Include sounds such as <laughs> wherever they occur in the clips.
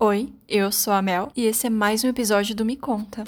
Oi, eu sou a Mel e esse é mais um episódio do Me Conta.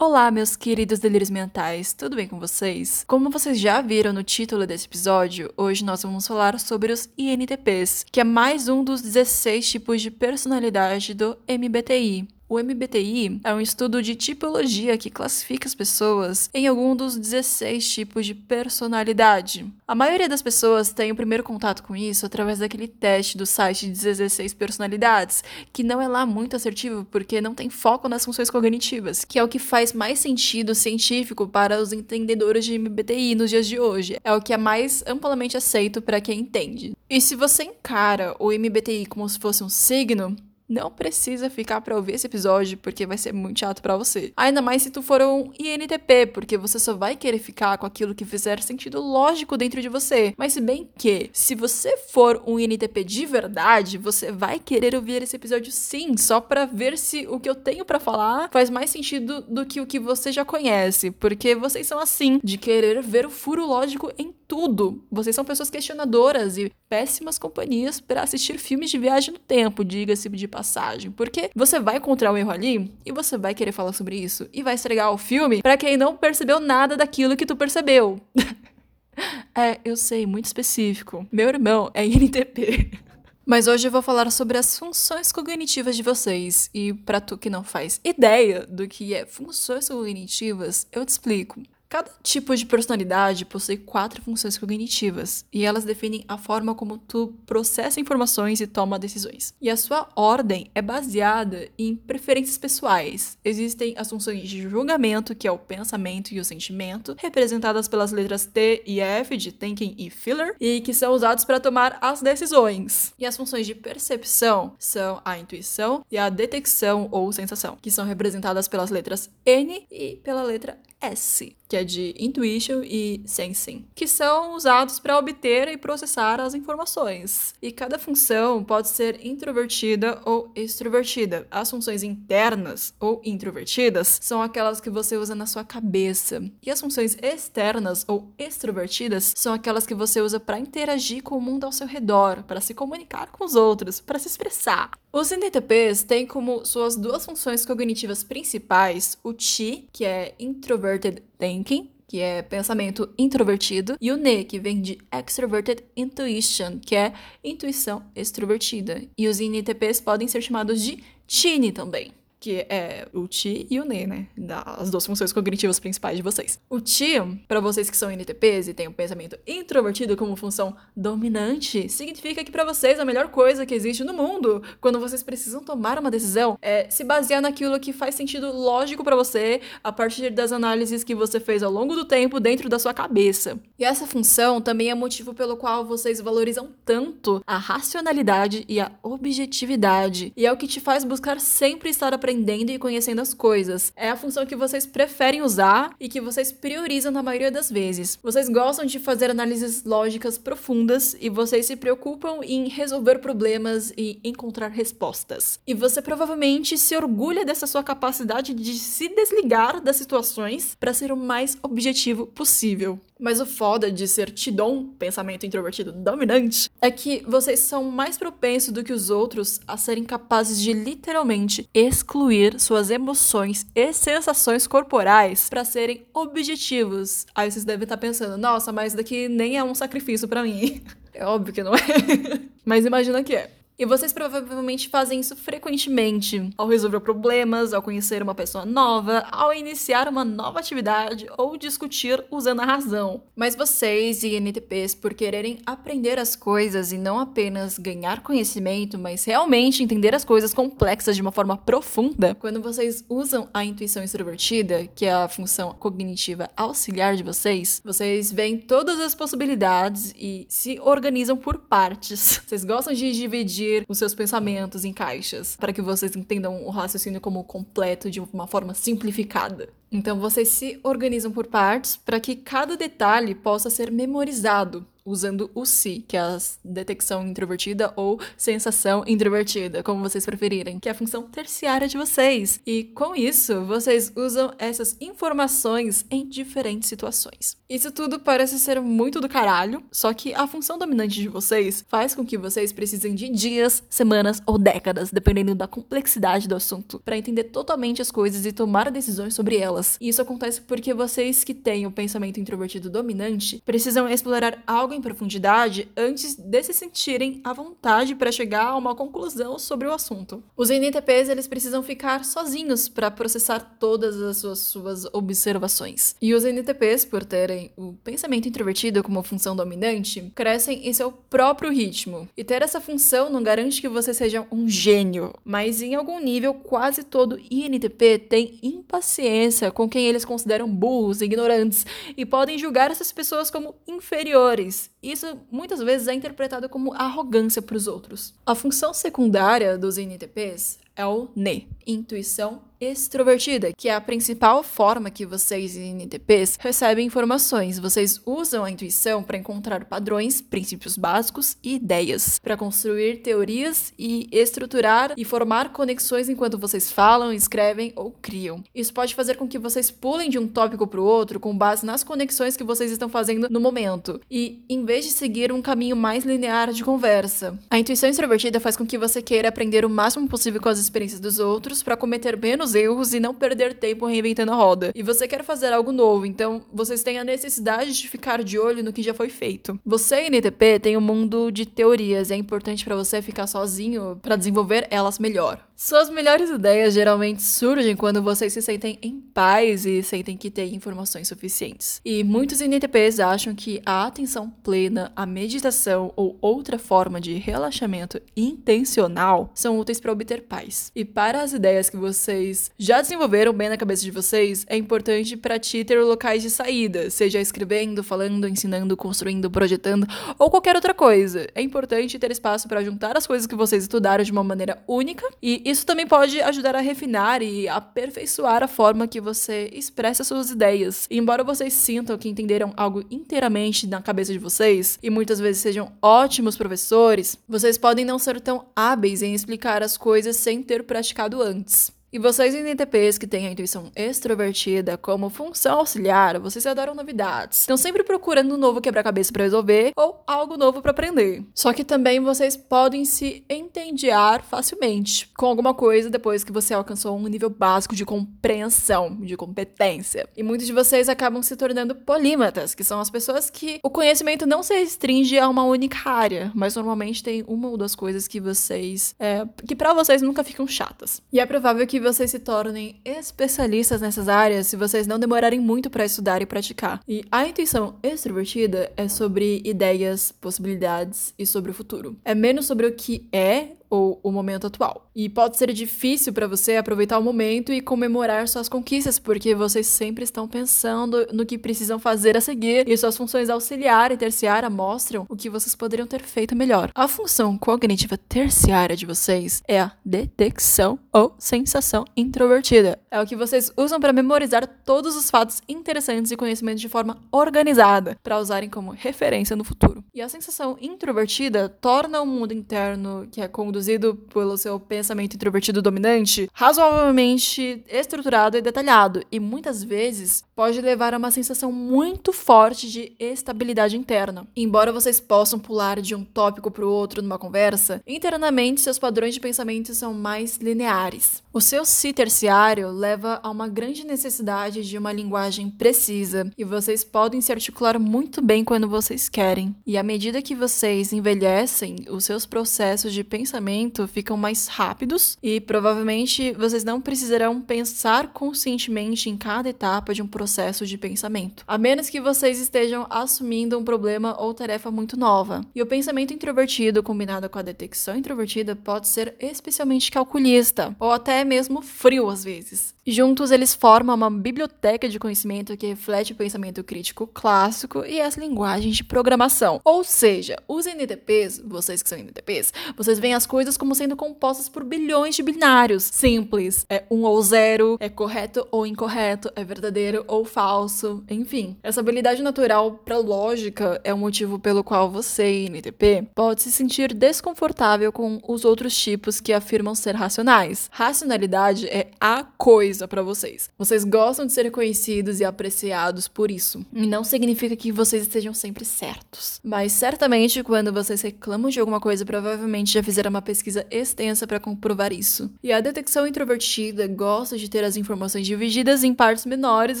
Olá, meus queridos delírios mentais, tudo bem com vocês? Como vocês já viram no título desse episódio, hoje nós vamos falar sobre os INTPs, que é mais um dos 16 tipos de personalidade do MBTI. O MBTI é um estudo de tipologia que classifica as pessoas em algum dos 16 tipos de personalidade. A maioria das pessoas tem o primeiro contato com isso através daquele teste do site de 16 personalidades, que não é lá muito assertivo porque não tem foco nas funções cognitivas, que é o que faz mais sentido científico para os entendedores de MBTI nos dias de hoje. É o que é mais amplamente aceito para quem entende. E se você encara o MBTI como se fosse um signo, não precisa ficar para ouvir esse episódio, porque vai ser muito chato para você. Ainda mais se tu for um INTP, porque você só vai querer ficar com aquilo que fizer sentido lógico dentro de você. Mas se bem que, se você for um INTP de verdade, você vai querer ouvir esse episódio sim, só para ver se o que eu tenho para falar faz mais sentido do que o que você já conhece, porque vocês são assim, de querer ver o furo lógico em tudo. Vocês são pessoas questionadoras e péssimas companhias para assistir filmes de viagem no tempo, diga-se de passagem. Porque você vai encontrar um erro ali e você vai querer falar sobre isso e vai estragar o filme para quem não percebeu nada daquilo que tu percebeu. <laughs> é, eu sei, muito específico. Meu irmão é INTP. <laughs> Mas hoje eu vou falar sobre as funções cognitivas de vocês. E para tu que não faz ideia do que é funções cognitivas, eu te explico. Cada tipo de personalidade possui quatro funções cognitivas, e elas definem a forma como tu processa informações e toma decisões. E a sua ordem é baseada em preferências pessoais. Existem as funções de julgamento, que é o pensamento e o sentimento, representadas pelas letras T e F de thinking e feeler, e que são usados para tomar as decisões. E as funções de percepção são a intuição e a detecção ou sensação, que são representadas pelas letras N e pela letra S, que é de intuition e sensing, que são usados para obter e processar as informações. E cada função pode ser introvertida ou extrovertida. As funções internas ou introvertidas são aquelas que você usa na sua cabeça. E as funções externas ou extrovertidas são aquelas que você usa para interagir com o mundo ao seu redor, para se comunicar com os outros, para se expressar. Os NTPs têm como suas duas funções cognitivas principais o TI, que é Introverted Thinking, que é pensamento introvertido, e o NE, que vem de Extroverted Intuition, que é intuição extrovertida. E os INTPs podem ser chamados de TINI também que é o ti e o ne, né? As duas funções cognitivas principais de vocês. O ti, para vocês que são NTPs e têm um pensamento introvertido como função dominante, significa que para vocês a melhor coisa que existe no mundo, quando vocês precisam tomar uma decisão, é se basear naquilo que faz sentido lógico para você, a partir das análises que você fez ao longo do tempo dentro da sua cabeça. E essa função também é motivo pelo qual vocês valorizam tanto a racionalidade e a objetividade, e é o que te faz buscar sempre estar aprendendo aprendendo e conhecendo as coisas. É a função que vocês preferem usar e que vocês priorizam na maioria das vezes. Vocês gostam de fazer análises lógicas profundas e vocês se preocupam em resolver problemas e encontrar respostas. E você provavelmente se orgulha dessa sua capacidade de se desligar das situações para ser o mais objetivo possível. Mas o foda de ser Tidon, pensamento introvertido dominante, é que vocês são mais propensos do que os outros a serem capazes de literalmente excluir suas emoções e sensações corporais para serem objetivos. Aí vocês devem estar pensando, nossa, mas daqui nem é um sacrifício para mim. <laughs> É óbvio que não é. <laughs> mas imagina que é. E vocês provavelmente fazem isso frequentemente, ao resolver problemas, ao conhecer uma pessoa nova, ao iniciar uma nova atividade ou discutir usando a razão. Mas vocês, INTPs, por quererem aprender as coisas e não apenas ganhar conhecimento, mas realmente entender as coisas complexas de uma forma profunda, quando vocês usam a intuição extrovertida, que é a função cognitiva auxiliar de vocês, vocês veem todas as possibilidades e se organizam por partes. Vocês gostam de dividir dividir os seus pensamentos em caixas, para que vocês entendam o raciocínio como completo de uma forma simplificada. Então vocês se organizam por partes para que cada detalhe possa ser memorizado usando o si, que é a detecção introvertida ou sensação introvertida, como vocês preferirem, que é a função terciária de vocês. E com isso, vocês usam essas informações em diferentes situações. Isso tudo parece ser muito do caralho, só que a função dominante de vocês faz com que vocês precisem de dias, semanas ou décadas, dependendo da complexidade do assunto, para entender totalmente as coisas e tomar decisões sobre elas. E isso acontece porque vocês que têm o pensamento introvertido dominante precisam explorar algo em profundidade antes de se sentirem à vontade para chegar a uma conclusão sobre o assunto. Os NTPs eles precisam ficar sozinhos para processar todas as suas, suas observações. E os NTPs, por terem o pensamento introvertido como função dominante, crescem em seu próprio ritmo. E ter essa função não garante que você seja um gênio, mas em algum nível quase todo INTP tem impaciência com quem eles consideram burros, ignorantes e podem julgar essas pessoas como inferiores. Isso muitas vezes é interpretado como arrogância para os outros. A função secundária dos INTPs é o NE, intuição extrovertida, que é a principal forma que vocês INTPs recebem informações. Vocês usam a intuição para encontrar padrões, princípios básicos e ideias, para construir teorias e estruturar e formar conexões enquanto vocês falam, escrevem ou criam. Isso pode fazer com que vocês pulem de um tópico para o outro com base nas conexões que vocês estão fazendo no momento e em vez de seguir um caminho mais linear de conversa. A intuição extrovertida faz com que você queira aprender o máximo possível com as experiências dos outros para cometer menos erros e não perder tempo reinventando a roda. E você quer fazer algo novo, então vocês têm a necessidade de ficar de olho no que já foi feito. Você, NTP, tem um mundo de teorias e é importante para você ficar sozinho para desenvolver elas melhor. Suas melhores ideias geralmente surgem quando vocês se sentem em paz e sentem que têm informações suficientes. E muitos NTPs acham que a atenção plena, a meditação ou outra forma de relaxamento intencional são úteis para obter paz. E para as ideias que vocês já desenvolveram bem na cabeça de vocês, é importante para ti ter locais de saída, seja escrevendo, falando, ensinando, construindo, projetando ou qualquer outra coisa. É importante ter espaço para juntar as coisas que vocês estudaram de uma maneira única e isso também pode ajudar a refinar e aperfeiçoar a forma que você expressa suas ideias. E embora vocês sintam que entenderam algo inteiramente na cabeça de vocês e muitas vezes sejam ótimos professores, vocês podem não ser tão hábeis em explicar as coisas sem ter praticado antes. E vocês INTPs que têm a intuição extrovertida como função auxiliar, vocês adoram novidades. Estão sempre procurando um novo quebra-cabeça para resolver ou algo novo para aprender. Só que também vocês podem se entendear facilmente com alguma coisa depois que você alcançou um nível básico de compreensão, de competência. E muitos de vocês acabam se tornando polímatas, que são as pessoas que o conhecimento não se restringe a uma única área, mas normalmente tem uma ou duas coisas que vocês é, que para vocês nunca ficam chatas. E é provável que vocês se tornem especialistas nessas áreas se vocês não demorarem muito para estudar e praticar. E a intuição extrovertida é sobre ideias, possibilidades e sobre o futuro. É menos sobre o que é ou o momento atual. E pode ser difícil para você aproveitar o momento e comemorar suas conquistas, porque vocês sempre estão pensando no que precisam fazer a seguir e suas funções auxiliar e terciária mostram o que vocês poderiam ter feito melhor. A função cognitiva terciária de vocês é a detecção ou sensação introvertida. É o que vocês usam para memorizar todos os fatos interessantes e conhecimentos de forma organizada, para usarem como referência no futuro. E a sensação introvertida torna o mundo interno que é conduzido conduzido pelo seu pensamento introvertido dominante, razoavelmente estruturado e detalhado, e muitas vezes pode levar a uma sensação muito forte de estabilidade interna. Embora vocês possam pular de um tópico para o outro numa conversa, internamente seus padrões de pensamento são mais lineares. O seu si terciário leva a uma grande necessidade de uma linguagem precisa, e vocês podem se articular muito bem quando vocês querem. E à medida que vocês envelhecem, os seus processos de pensamento ficam mais rápidos e provavelmente vocês não precisarão pensar conscientemente em cada etapa de um processo de pensamento, a menos que vocês estejam assumindo um problema ou tarefa muito nova. E o pensamento introvertido combinado com a detecção introvertida pode ser especialmente calculista ou até mesmo frio às vezes. Juntos eles formam uma biblioteca de conhecimento que reflete o pensamento crítico clássico e as linguagens de programação. Ou seja, os NTPs, vocês que são NTPs, vocês veem as coisas como sendo compostas por bilhões de binários. Simples. É um ou zero, é correto ou incorreto, é verdadeiro ou falso, enfim. Essa habilidade natural para lógica é o motivo pelo qual você, INTP, pode se sentir desconfortável com os outros tipos que afirmam ser racionais. Racionalidade é a coisa para vocês. Vocês gostam de ser reconhecidos e apreciados por isso. E não significa que vocês estejam sempre certos. Mas certamente quando vocês reclamam de alguma coisa, provavelmente já fizeram uma pesquisa extensa para comprovar isso. E a detecção introvertida gosta de ter as informações divididas em partes menores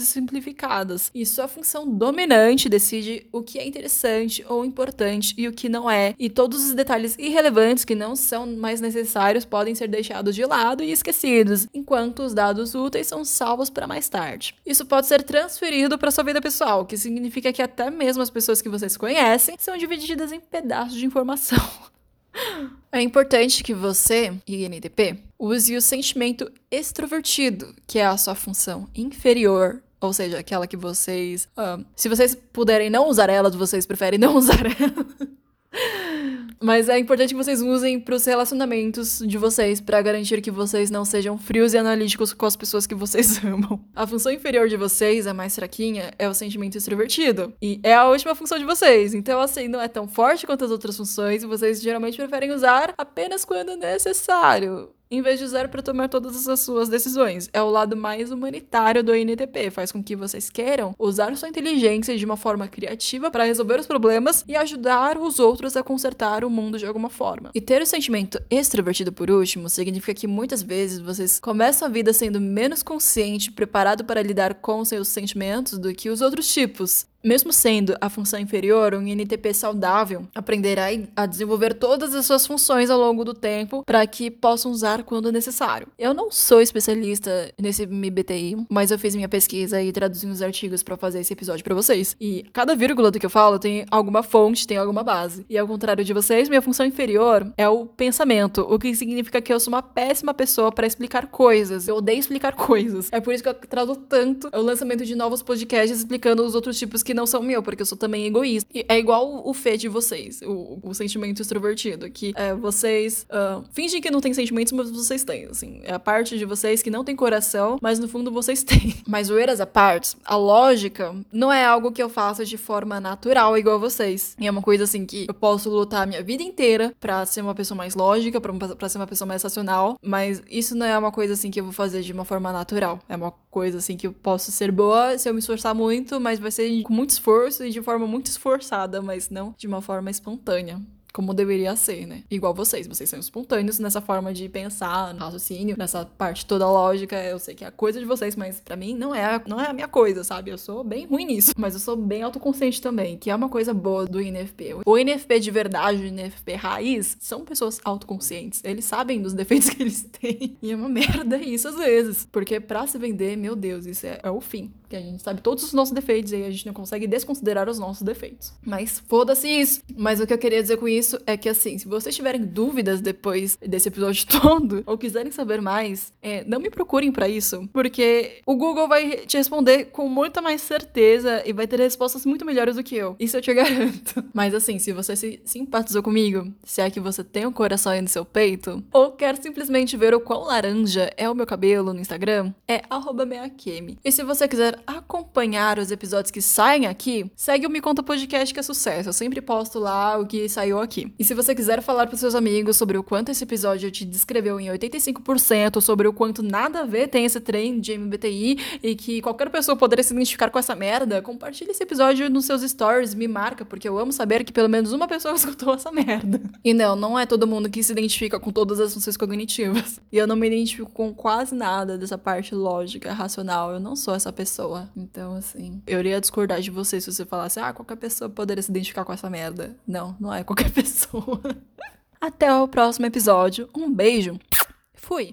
e simplificadas. E sua função dominante decide o que é interessante ou importante e o que não é. E todos os detalhes irrelevantes que não são mais necessários podem ser deixados de lado e esquecidos, enquanto os dados úteis são salvos para mais tarde. Isso pode ser transferido para sua vida pessoal, que significa que até mesmo as pessoas que vocês conhecem são divididas em pedaços de informação. <laughs> É importante que você, INTP, use o sentimento extrovertido, que é a sua função inferior ou seja, aquela que vocês. Uh, se vocês puderem não usar ela, vocês preferem não <laughs> usar ela. Mas é importante que vocês usem para os relacionamentos de vocês, para garantir que vocês não sejam frios e analíticos com as pessoas que vocês <laughs> amam. A função inferior de vocês, a mais fraquinha, é o sentimento extrovertido. E é a última função de vocês. Então, assim, não é tão forte quanto as outras funções e vocês geralmente preferem usar apenas quando necessário em vez de usar para tomar todas as suas decisões. É o lado mais humanitário do INTP, faz com que vocês queiram usar sua inteligência de uma forma criativa para resolver os problemas e ajudar os outros a consertar o mundo de alguma forma. E ter o sentimento extrovertido por último significa que muitas vezes vocês começam a vida sendo menos consciente, preparado para lidar com seus sentimentos do que os outros tipos. Mesmo sendo a função inferior, um INTP saudável aprenderá a desenvolver todas as suas funções ao longo do tempo para que possam usar quando necessário. Eu não sou especialista nesse MBTI, mas eu fiz minha pesquisa e traduzi uns artigos para fazer esse episódio para vocês. E cada vírgula do que eu falo tem alguma fonte, tem alguma base. E ao contrário de vocês, minha função inferior é o pensamento, o que significa que eu sou uma péssima pessoa para explicar coisas. Eu odeio explicar <laughs> coisas. É por isso que eu traduzo tanto o lançamento de novos podcasts explicando os outros tipos que que não são meu, porque eu sou também egoísta. E é igual o fé de vocês, o, o sentimento extrovertido, que é, vocês uh, fingem que não tem sentimentos, mas vocês têm, assim. É a parte de vocês que não tem coração, mas no fundo vocês <laughs> têm. Mas o Eras à parte, a lógica não é algo que eu faça de forma natural igual vocês. E é uma coisa assim que eu posso lutar a minha vida inteira para ser uma pessoa mais lógica, para ser uma pessoa mais racional, mas isso não é uma coisa assim que eu vou fazer de uma forma natural. É uma coisa assim que eu posso ser boa se eu me esforçar muito, mas vai ser com muito esforço e de forma muito esforçada, mas não de uma forma espontânea como deveria ser, né? Igual vocês, vocês são espontâneos nessa forma de pensar, raciocínio, nessa parte toda lógica. Eu sei que é a coisa de vocês, mas para mim não é, a, não é a minha coisa, sabe? Eu sou bem ruim nisso, mas eu sou bem autoconsciente também, que é uma coisa boa do INFP. O INFP de verdade, o INFP raiz, são pessoas autoconscientes. Eles sabem dos defeitos que eles <laughs> têm. E é uma merda isso às vezes, porque para se vender, meu Deus, isso é, é o fim. Que a gente sabe todos os nossos defeitos e a gente não consegue desconsiderar os nossos defeitos. Mas foda-se isso. Mas o que eu queria dizer com isso é que, assim, se vocês tiverem dúvidas depois desse episódio <laughs> todo, ou quiserem saber mais, é, não me procurem para isso, porque o Google vai te responder com muita mais certeza e vai ter respostas muito melhores do que eu. Isso eu te <laughs> garanto. Mas, assim, se você se simpatizou comigo, se é que você tem um coração aí no seu peito, ou quer simplesmente ver o quão laranja é o meu cabelo no Instagram, é meakemi. E se você quiser acompanhar os episódios que saem aqui, segue o Me Conta Podcast que é sucesso. Eu sempre posto lá o que saiu aqui. E se você quiser falar para seus amigos sobre o quanto esse episódio te descreveu em 85%, sobre o quanto nada a ver tem esse trem de MBTI e que qualquer pessoa poderia se identificar com essa merda, compartilhe esse episódio nos seus stories, me marca, porque eu amo saber que pelo menos uma pessoa <laughs> escutou essa merda. E não, não é todo mundo que se identifica com todas as funções cognitivas. E eu não me identifico com quase nada dessa parte lógica, racional. Eu não sou essa pessoa. Então, assim, eu iria discordar de você se você falasse, ah, qualquer pessoa poderia se identificar com essa merda. Não, não é qualquer pessoa <laughs> pessoa. Até o próximo episódio. Um beijo. Fui.